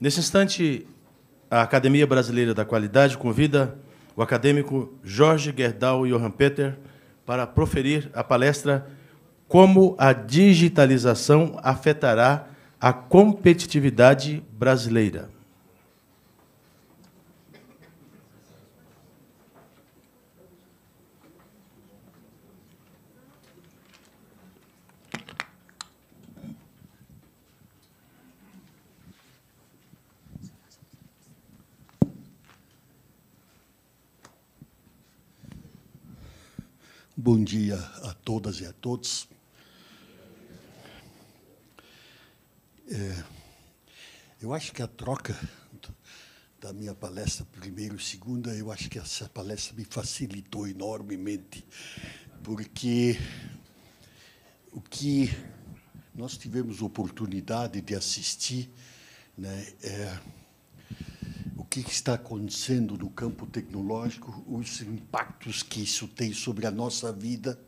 Nesse instante, a Academia Brasileira da Qualidade convida o acadêmico Jorge Gerdau Johan Peter para proferir a palestra Como a digitalização afetará a competitividade brasileira. Bom dia a todas e a todos. É, eu acho que a troca da minha palestra primeiro e segunda, eu acho que essa palestra me facilitou enormemente, porque o que nós tivemos oportunidade de assistir né, é que está acontecendo no campo tecnológico, os impactos que isso tem sobre a nossa vida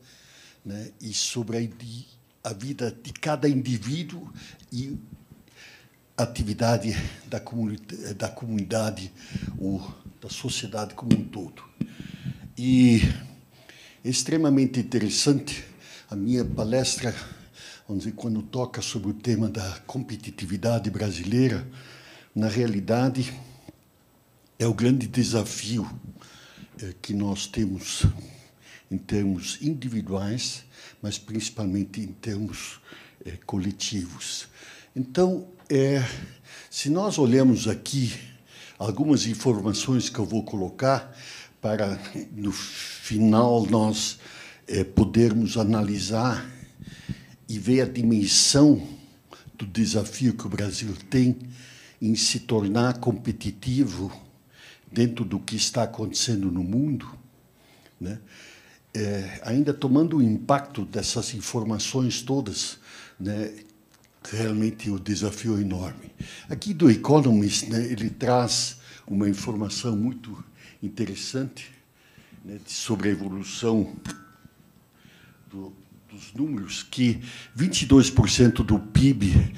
né, e sobre a, a vida de cada indivíduo e atividade da comunidade, da comunidade ou da sociedade como um todo. E é extremamente interessante a minha palestra, vamos dizer, quando toca sobre o tema da competitividade brasileira, na realidade, é o grande desafio é, que nós temos em termos individuais, mas principalmente em termos é, coletivos. Então, é, se nós olhamos aqui algumas informações que eu vou colocar para no final nós é, podermos analisar e ver a dimensão do desafio que o Brasil tem em se tornar competitivo dentro do que está acontecendo no mundo, né? É, ainda tomando o impacto dessas informações todas, né? realmente o desafio é enorme. Aqui do Economist, né, ele traz uma informação muito interessante né, sobre a evolução do, dos números, que 22% do PIB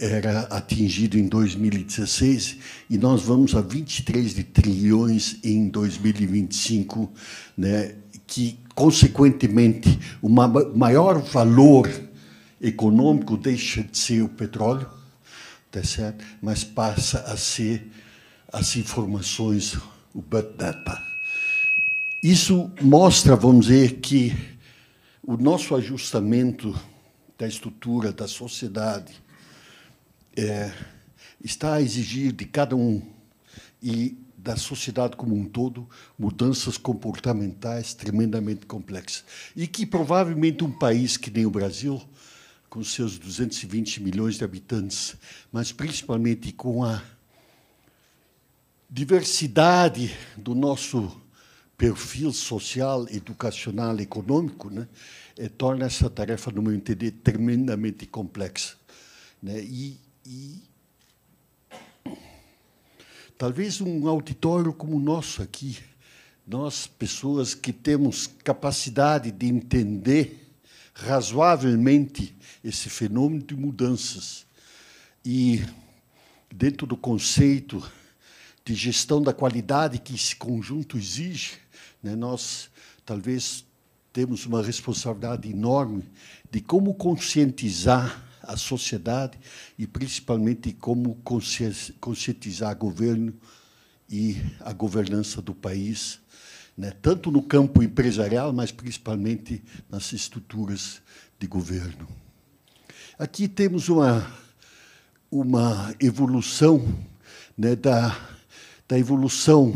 era atingido em 2016 e nós vamos a 23 de trilhões em 2025, né, que, consequentemente, o maior valor econômico deixa de ser o petróleo, tá certo? mas passa a ser as informações, o Big Data. Isso mostra, vamos dizer, que o nosso ajustamento da estrutura da sociedade é, está a exigir de cada um e da sociedade como um todo mudanças comportamentais tremendamente complexas. E que provavelmente um país que nem o Brasil com seus 220 milhões de habitantes, mas principalmente com a diversidade do nosso perfil social, educacional, econômico, né, é, torna essa tarefa, no meu entender, tremendamente complexa. Né? E, e talvez um auditório como o nosso aqui, nós, pessoas que temos capacidade de entender razoavelmente esse fenômeno de mudanças. E, dentro do conceito de gestão da qualidade que esse conjunto exige, né, nós talvez temos uma responsabilidade enorme de como conscientizar a sociedade e, principalmente, como conscientizar o governo e a governança do país né, tanto no campo empresarial, mas principalmente nas estruturas de governo. Aqui temos uma, uma evolução né, da, da evolução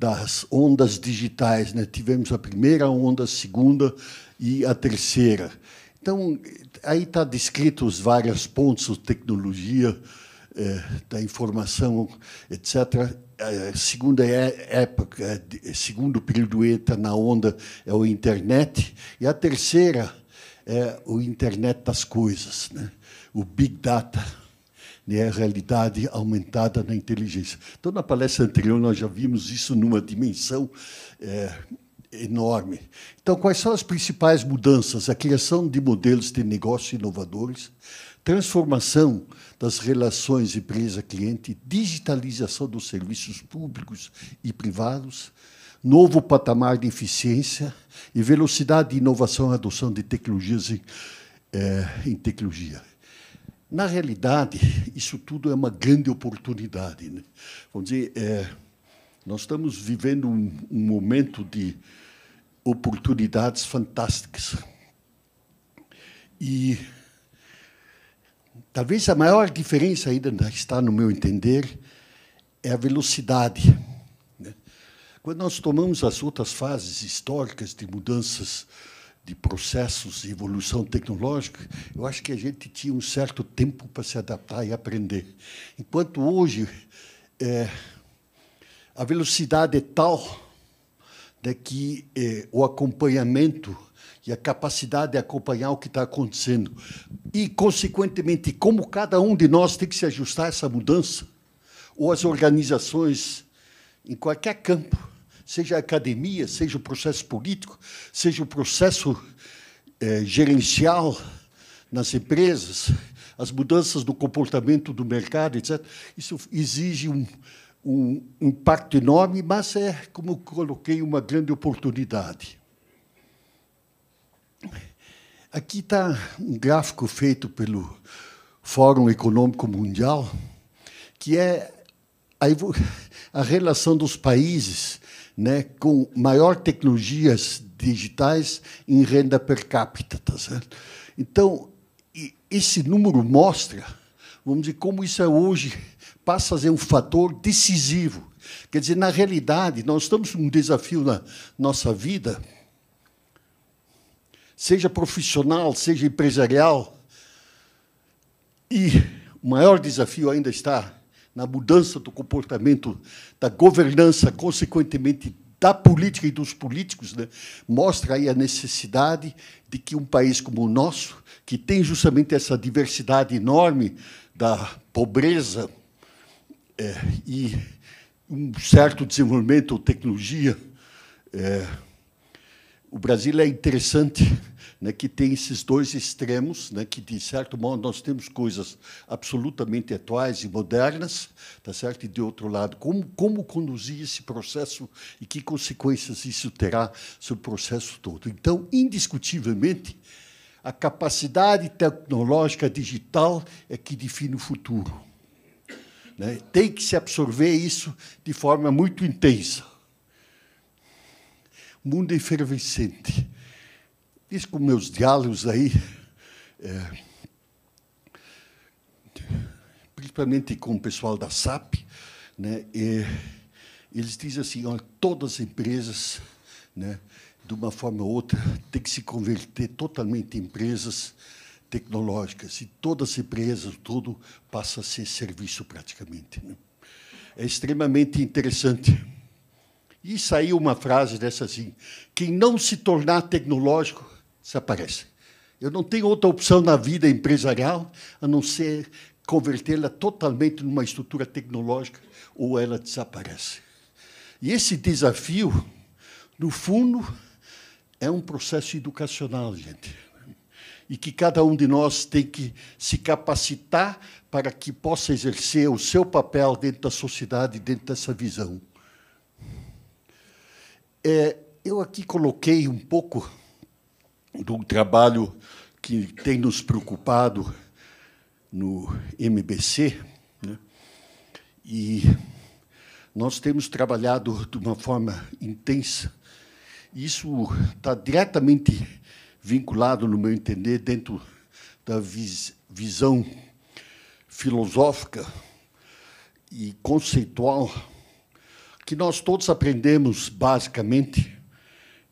das ondas digitais. Né? Tivemos a primeira onda, a segunda e a terceira. Então, aí está descrito os vários pontos, tecnologia, eh, da informação, etc a segunda é, época, segundo período ETA na onda é o internet e a terceira é o internet das coisas, né? o big data, né? a realidade aumentada na inteligência. Então, na palestra anterior nós já vimos isso numa dimensão é, enorme. Então, quais são as principais mudanças? A criação de modelos de negócio inovadores, transformação das relações empresa-cliente, digitalização dos serviços públicos e privados, novo patamar de eficiência e velocidade de inovação e adoção de tecnologias em, é, em tecnologia. Na realidade, isso tudo é uma grande oportunidade. Né? Vamos dizer, é, nós estamos vivendo um, um momento de oportunidades fantásticas. E talvez a maior diferença ainda está, no meu entender, é a velocidade quando nós tomamos as outras fases históricas de mudanças de processos de evolução tecnológica, eu acho que a gente tinha um certo tempo para se adaptar e aprender. Enquanto hoje é, a velocidade é tal né, que é, o acompanhamento e a capacidade de acompanhar o que está acontecendo e, consequentemente, como cada um de nós tem que se ajustar a essa mudança, ou as organizações em qualquer campo, seja a academia, seja o processo político, seja o processo é, gerencial nas empresas, as mudanças do comportamento do mercado, etc. Isso exige um, um impacto enorme, mas é, como coloquei, uma grande oportunidade. Aqui está um gráfico feito pelo Fórum Econômico Mundial, que é a, a relação dos países né, com maior tecnologias digitais em renda per capita. Tá certo? Então, esse número mostra, vamos dizer, como isso é hoje passa a ser um fator decisivo. Quer dizer, na realidade, nós estamos um desafio na nossa vida, seja profissional, seja empresarial, e o maior desafio ainda está na mudança do comportamento da governança, consequentemente da política e dos políticos, né, mostra aí a necessidade de que um país como o nosso, que tem justamente essa diversidade enorme da pobreza é, e um certo desenvolvimento, tecnologia, é, o Brasil é interessante né, que tem esses dois extremos, né, que, de certo modo, nós temos coisas absolutamente atuais e modernas, tá certo? e, de outro lado, como, como conduzir esse processo e que consequências isso terá sobre o processo todo. Então, indiscutivelmente, a capacidade tecnológica digital é que define o futuro. Né? Tem que se absorver isso de forma muito intensa. Mundo é efervescente Diz com meus diálogos aí, é, principalmente com o pessoal da SAP, né, eles dizem assim, olha, todas as empresas, né, de uma forma ou outra, têm que se converter totalmente em empresas tecnológicas. E todas as empresas, tudo passa a ser serviço praticamente. Né? É extremamente interessante. E saiu uma frase dessa assim: quem não se tornar tecnológico desaparece. Eu não tenho outra opção na vida empresarial a não ser convertê-la totalmente numa estrutura tecnológica ou ela desaparece. E esse desafio, no fundo, é um processo educacional, gente. E que cada um de nós tem que se capacitar para que possa exercer o seu papel dentro da sociedade, dentro dessa visão. É, eu aqui coloquei um pouco do trabalho que tem nos preocupado no MBC, né? e nós temos trabalhado de uma forma intensa. Isso está diretamente vinculado, no meu entender, dentro da vis visão filosófica e conceitual que nós todos aprendemos basicamente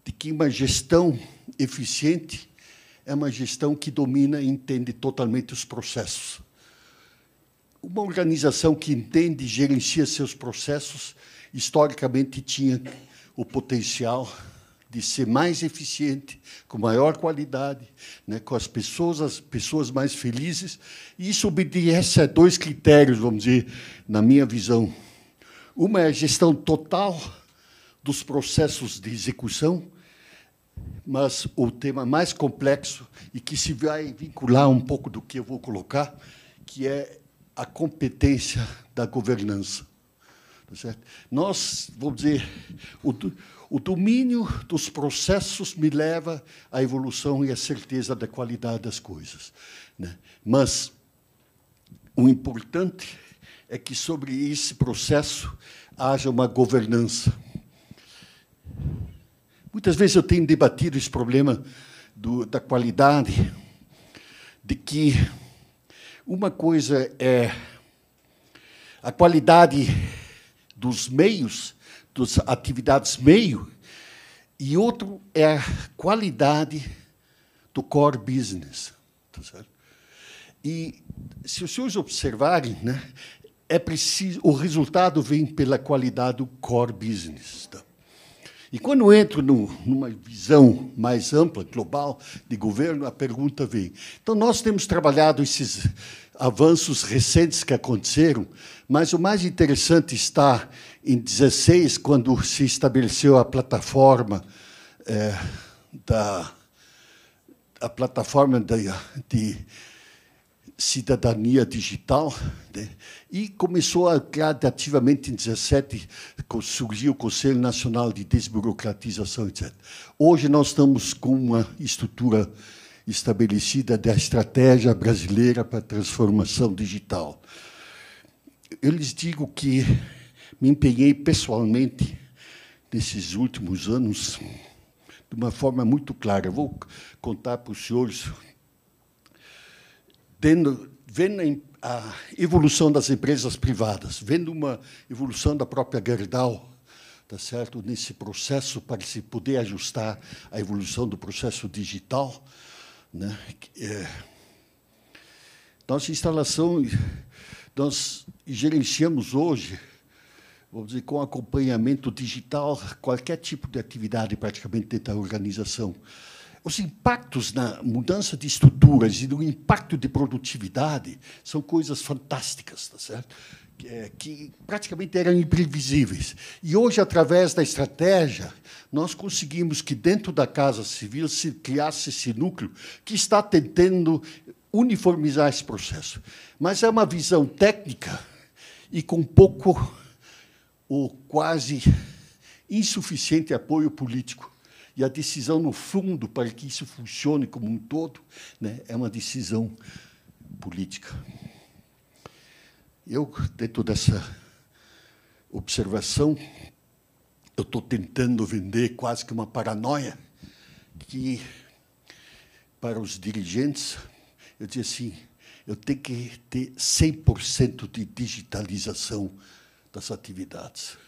de que uma gestão eficiente é uma gestão que domina e entende totalmente os processos. Uma organização que entende e gerencia seus processos, historicamente tinha o potencial de ser mais eficiente, com maior qualidade, né, com as pessoas, as pessoas mais felizes. E isso obedece a dois critérios, vamos dizer, na minha visão. Uma é a gestão total dos processos de execução, mas o tema mais complexo e que se vai vincular um pouco do que eu vou colocar, que é a competência da governança. Tá certo? Nós, vamos dizer, o, o domínio dos processos me leva à evolução e à certeza da qualidade das coisas. Né? Mas o importante é que sobre esse processo haja uma governança. Muitas vezes eu tenho debatido esse problema do, da qualidade, de que uma coisa é a qualidade dos meios, das atividades meio, e outro é a qualidade do core business. Tá? E se os senhores observarem, né, é preciso, o resultado vem pela qualidade do core business. Tá? E quando entro no, numa visão mais ampla, global, de governo, a pergunta vem. Então, nós temos trabalhado esses avanços recentes que aconteceram, mas o mais interessante está em 16, quando se estabeleceu a plataforma é, da a plataforma de, de cidadania digital, né? e começou a gradativamente em 17 surgiu o Conselho Nacional de Desburocratização, etc. Hoje nós estamos com uma estrutura estabelecida da estratégia brasileira para a transformação digital. Eu lhes digo que me empenhei pessoalmente nesses últimos anos de uma forma muito clara. Eu vou contar para os senhores tendo, vendo a evolução das empresas privadas, vendo uma evolução da própria Gerdau, tá certo, nesse processo para se poder ajustar à evolução do processo digital, né? É, nossa instalação, nós gerenciamos hoje, vamos dizer, com acompanhamento digital, qualquer tipo de atividade praticamente dentro da organização os impactos na mudança de estruturas e do impacto de produtividade são coisas fantásticas, tá certo? É, que praticamente eram imprevisíveis. E hoje, através da estratégia, nós conseguimos que dentro da Casa Civil se criasse esse núcleo que está tentando uniformizar esse processo. Mas é uma visão técnica e com pouco ou quase insuficiente apoio político. E a decisão, no fundo, para que isso funcione como um todo, né, é uma decisão política. Eu, dentro dessa observação, eu estou tentando vender quase que uma paranoia que, para os dirigentes, eu dizia assim, eu tenho que ter 100% de digitalização das atividades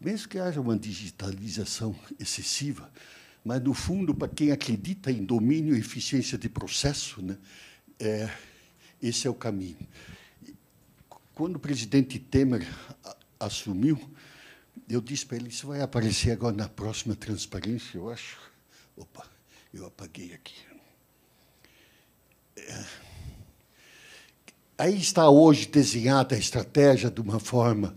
mesmo que haja uma digitalização excessiva, mas, no fundo, para quem acredita em domínio e eficiência de processo, né, é, esse é o caminho. Quando o presidente Temer assumiu, eu disse para ele, isso vai aparecer agora na próxima transparência, eu acho. Opa, eu apaguei aqui. É, aí está hoje desenhada a estratégia de uma forma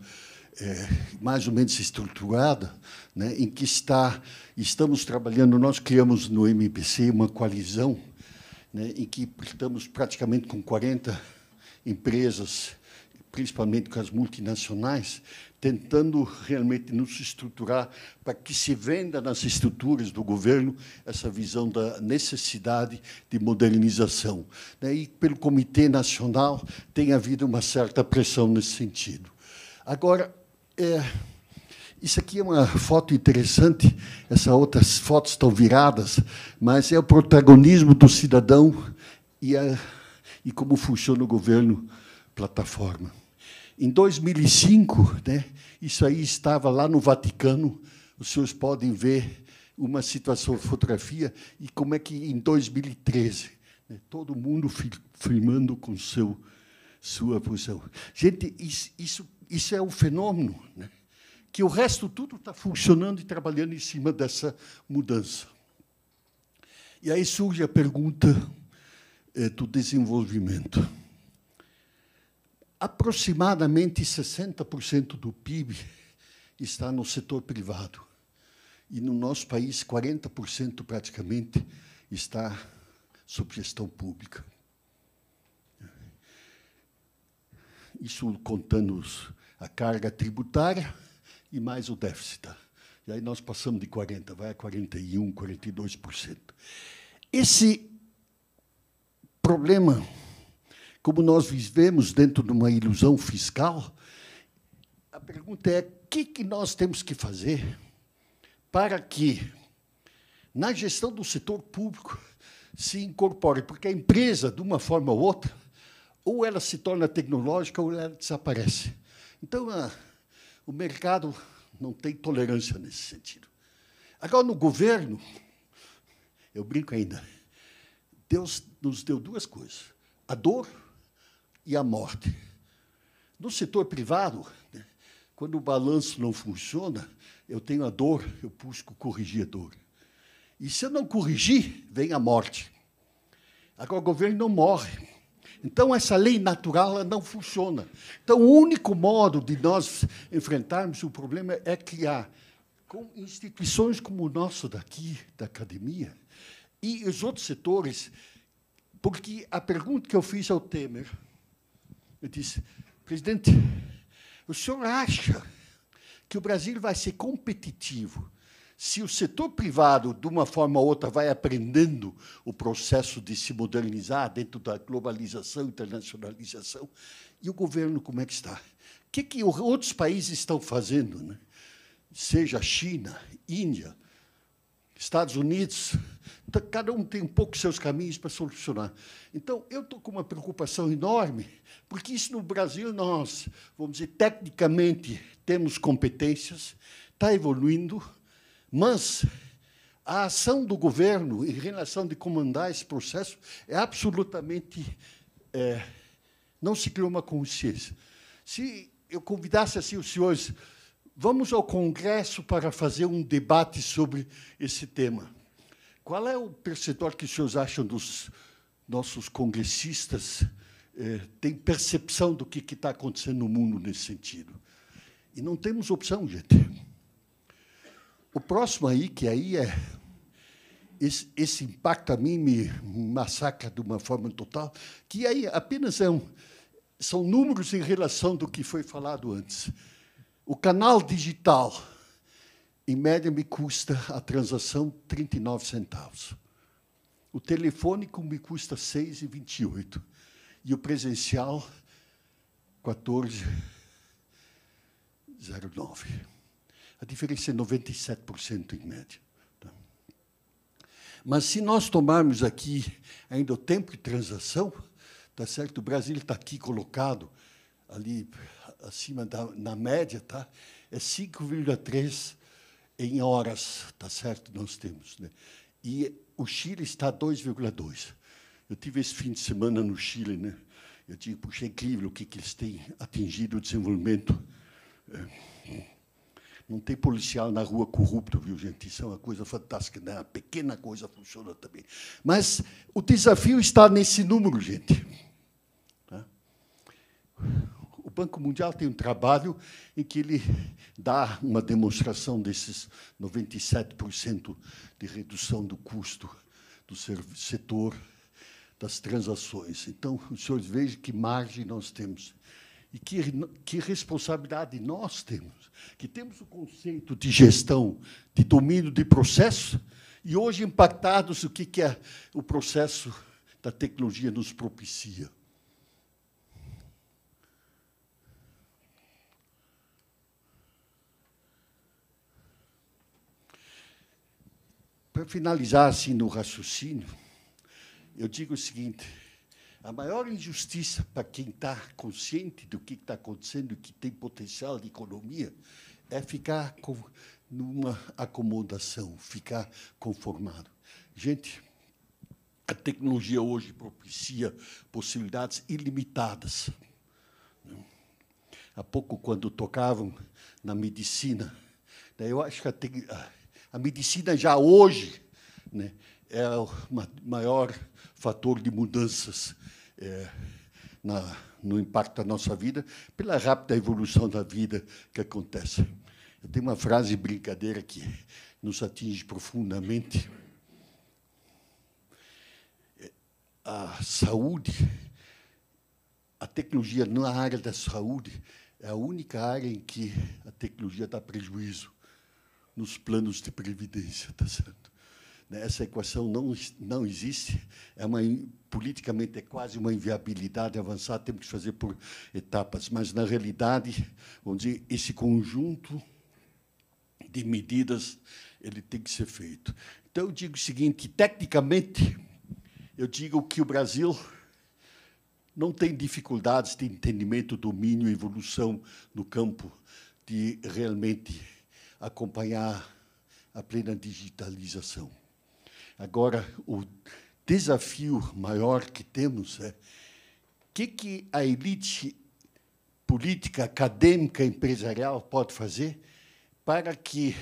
é, mais ou menos estruturada, né, em que está, estamos trabalhando, nós criamos no MPC uma coalizão, né, em que estamos praticamente com 40 empresas, principalmente com as multinacionais, tentando realmente nos estruturar para que se venda nas estruturas do governo essa visão da necessidade de modernização. Né, e pelo Comitê Nacional tem havido uma certa pressão nesse sentido. Agora, é, isso aqui é uma foto interessante, essas outras fotos estão viradas, mas é o protagonismo do cidadão e, a, e como funciona o governo plataforma. Em 2005, né, isso aí estava lá no Vaticano, os senhores podem ver uma situação, fotografia, e como é que em 2013, né, todo mundo filmando com seu, sua posição. Gente, isso, isso isso é um fenômeno, né? que o resto tudo está funcionando e trabalhando em cima dessa mudança. E aí surge a pergunta é, do desenvolvimento. Aproximadamente 60% do PIB está no setor privado. E no nosso país, 40% praticamente está sob gestão pública. Isso contando a carga tributária e mais o déficit. E aí nós passamos de 40%, vai a 41%, 42%. Esse problema, como nós vivemos dentro de uma ilusão fiscal, a pergunta é: o que, que nós temos que fazer para que, na gestão do setor público, se incorpore? Porque a empresa, de uma forma ou outra, ou ela se torna tecnológica ou ela desaparece. Então, a, o mercado não tem tolerância nesse sentido. Agora, no governo, eu brinco ainda, Deus nos deu duas coisas: a dor e a morte. No setor privado, né, quando o balanço não funciona, eu tenho a dor, eu busco corrigir a dor. E se eu não corrigir, vem a morte. Agora, o governo não morre. Então, essa lei natural não funciona. Então, o único modo de nós enfrentarmos o problema é criar com instituições como o nosso daqui, da academia, e os outros setores, porque a pergunta que eu fiz ao Temer, eu disse, presidente, o senhor acha que o Brasil vai ser competitivo se o setor privado, de uma forma ou outra, vai aprendendo o processo de se modernizar dentro da globalização, internacionalização, e o governo como é que está? O que, que outros países estão fazendo? Né? Seja China, Índia, Estados Unidos, cada um tem um pouco seus caminhos para solucionar. Então, eu estou com uma preocupação enorme, porque isso no Brasil nós, vamos dizer, tecnicamente temos competências, está evoluindo, mas a ação do governo em relação de comandar esse processo é absolutamente é, não se criou uma consciência. Se eu convidasse assim os senhores, vamos ao Congresso para fazer um debate sobre esse tema. Qual é o percentual que os senhores acham dos nossos congressistas é, tem percepção do que está acontecendo no mundo nesse sentido? E não temos opção, gente. O próximo aí, que aí é. Esse, esse impacto a mim me massacra de uma forma total, que aí apenas é um, são números em relação do que foi falado antes. O canal digital, em média, me custa a transação 39 centavos. O telefônico me custa 6,28. E o presencial, 14,09. A diferença é 97% em média. Tá? Mas se nós tomarmos aqui ainda o tempo de transação, tá certo? O Brasil está aqui colocado ali acima da na média, tá? É 5,3 em horas, tá certo? Nós temos, né? E o Chile está 2,2. Eu tive esse fim de semana no Chile, né? Eu digo, puxa, é incrível o que, que eles têm atingido o desenvolvimento. É, não tem policial na rua corrupto, viu, gente? Isso é uma coisa fantástica, né? Uma pequena coisa funciona também. Mas o desafio está nesse número, gente. Tá? O Banco Mundial tem um trabalho em que ele dá uma demonstração desses 97% de redução do custo do setor das transações. Então, os senhores vejam que margem nós temos. E que, que responsabilidade nós temos, que temos o conceito de gestão, de domínio de processo, e hoje impactados o que, que é o processo da tecnologia nos propicia. Para finalizar assim no raciocínio, eu digo o seguinte: a maior injustiça para quem está consciente do que está acontecendo e que tem potencial de economia é ficar com, numa acomodação, ficar conformado. Gente, a tecnologia hoje propicia possibilidades ilimitadas. Há pouco, quando tocavam na medicina, né, eu acho que a, a medicina já hoje né, é o maior fator de mudanças é, na, no impacto da nossa vida, pela rápida evolução da vida que acontece. Eu tenho uma frase brincadeira que nos atinge profundamente. A saúde, a tecnologia na área da saúde é a única área em que a tecnologia dá prejuízo nos planos de previdência, tá certo? Né, essa equação não não existe, é uma politicamente é quase uma inviabilidade avançar, temos que fazer por etapas, mas na realidade, dizer, esse conjunto de medidas ele tem que ser feito. Então eu digo o seguinte, tecnicamente eu digo que o Brasil não tem dificuldades de entendimento, domínio evolução no campo de realmente acompanhar a plena digitalização. Agora, o desafio maior que temos é o que, que a elite política, acadêmica, empresarial pode fazer para que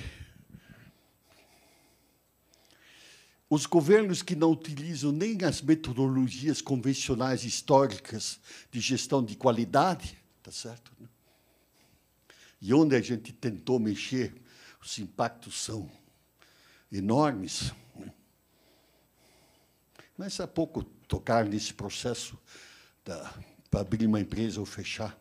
os governos que não utilizam nem as metodologias convencionais históricas de gestão de qualidade, tá certo? Né? E onde a gente tentou mexer, os impactos são enormes. Né? Mas há pouco tocar nesse processo para abrir uma empresa ou fechar.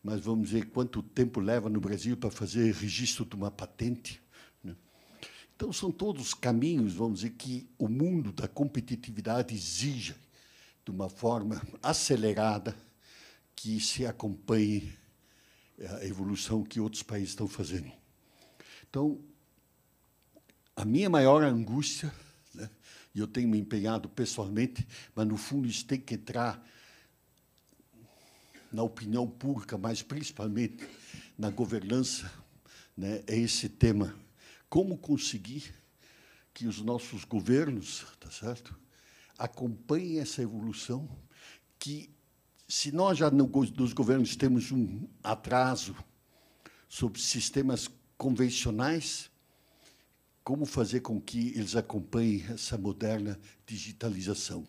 Mas vamos ver quanto tempo leva no Brasil para fazer registro de uma patente. Então, são todos caminhos, vamos dizer, que o mundo da competitividade exige de uma forma acelerada que se acompanhe a evolução que outros países estão fazendo. Então, a minha maior angústia, né, e eu tenho me empenhado pessoalmente, mas no fundo isso tem que entrar na opinião pública, mas principalmente na governança, né, é esse tema. Como conseguir que os nossos governos, tá certo, acompanhem essa evolução, que se nós já no, nos governos temos um atraso sobre sistemas convencionais, como fazer com que eles acompanhem essa moderna digitalização?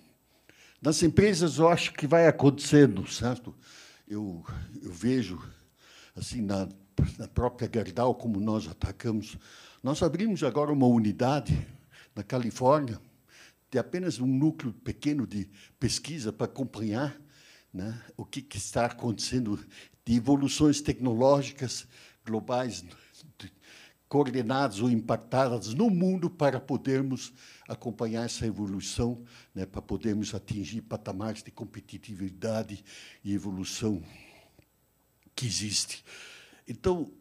Nas empresas, eu acho que vai acontecendo, certo? Eu, eu vejo, assim, na, na própria Gerdau, como nós atacamos nós abrimos agora uma unidade na Califórnia, de apenas um núcleo pequeno de pesquisa para acompanhar né, o que, que, está acontecendo de evoluções tecnológicas globais coordenadas ou impactadas no mundo para podermos acompanhar essa evolução, né, para podermos atingir patamares de competitividade e evolução que existe. Então,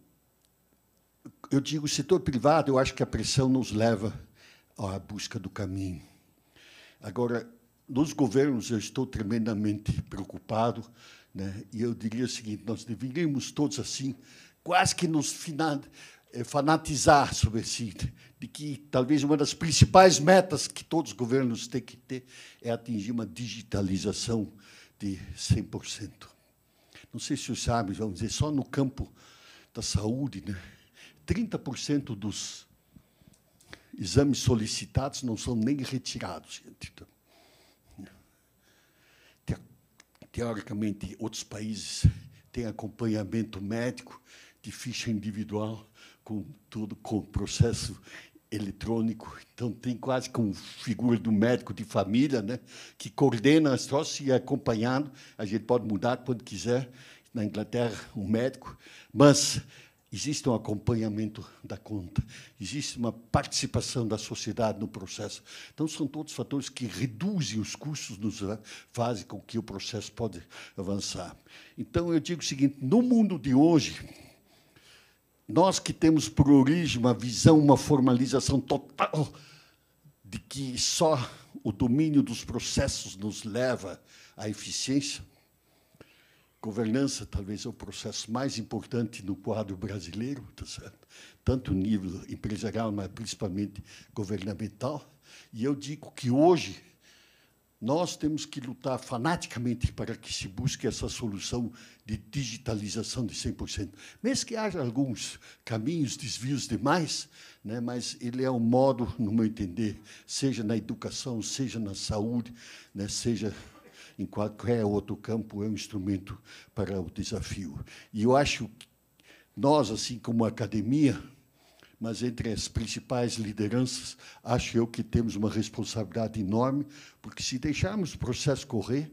eu digo, o setor privado, eu acho que a pressão nos leva à busca do caminho. Agora, nos governos, eu estou tremendamente preocupado, né? e eu diria o seguinte: nós deveríamos todos, assim, quase que nos eh, fanatizar sobre si, de que talvez uma das principais metas que todos os governos têm que ter é atingir uma digitalização de 100%. Não sei se os sabem, vamos dizer, só no campo da saúde, né? 30% dos exames solicitados não são nem retirados. Gente. Teoricamente, outros países têm acompanhamento médico de ficha individual, com tudo, com processo eletrônico. Então, tem quase como figura do médico de família, né, que coordena as troças e é acompanhado. A gente pode mudar quando quiser. Na Inglaterra, um médico. Mas existe um acompanhamento da conta, existe uma participação da sociedade no processo. Então, são todos fatores que reduzem os custos, nos fazem com que o processo pode avançar. Então, eu digo o seguinte, no mundo de hoje, nós que temos por origem uma visão, uma formalização total de que só o domínio dos processos nos leva à eficiência, Governança talvez é o processo mais importante no quadro brasileiro, tá certo? tanto nível empresarial, mas principalmente governamental. E eu digo que hoje nós temos que lutar fanaticamente para que se busque essa solução de digitalização de 100%. Mesmo que haja alguns caminhos, desvios demais, né, mas ele é um modo, no meu entender, seja na educação, seja na saúde, né, seja em qualquer outro campo, é um instrumento para o desafio. E eu acho que nós, assim como a academia, mas entre as principais lideranças, acho eu que temos uma responsabilidade enorme, porque se deixarmos o processo correr,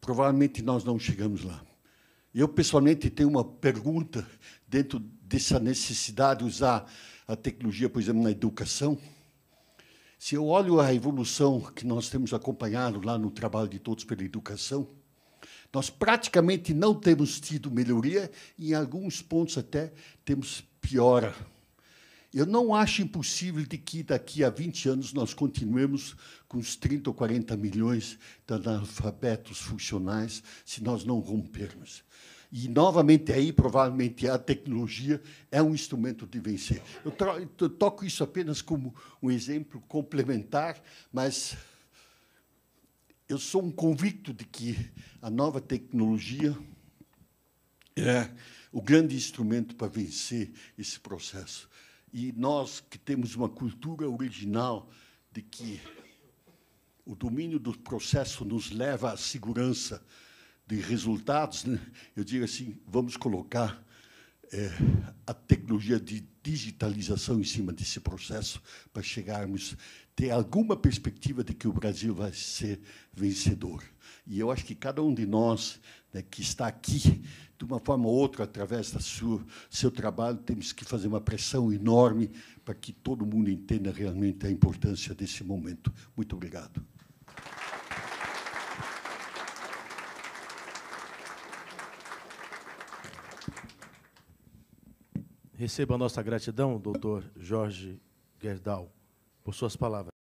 provavelmente nós não chegamos lá. Eu, pessoalmente, tenho uma pergunta dentro dessa necessidade de usar a tecnologia, por exemplo, na educação. Se eu olho a evolução que nós temos acompanhado lá no trabalho de Todos pela Educação, nós praticamente não temos tido melhoria e, em alguns pontos, até temos piora. Eu não acho impossível de que daqui a 20 anos nós continuemos com os 30 ou 40 milhões de analfabetos funcionais se nós não rompermos. E, novamente, aí, provavelmente, a tecnologia é um instrumento de vencer. Eu, eu toco isso apenas como um exemplo complementar, mas eu sou um convicto de que a nova tecnologia é o grande instrumento para vencer esse processo. E nós que temos uma cultura original de que o domínio do processo nos leva à segurança de resultados, né? eu digo assim, vamos colocar é, a tecnologia de digitalização em cima desse processo para chegarmos ter alguma perspectiva de que o Brasil vai ser vencedor. E eu acho que cada um de nós né, que está aqui, de uma forma ou outra, através do seu trabalho, temos que fazer uma pressão enorme para que todo mundo entenda realmente a importância desse momento. Muito obrigado. Receba a nossa gratidão, doutor Jorge Gerdau, por suas palavras.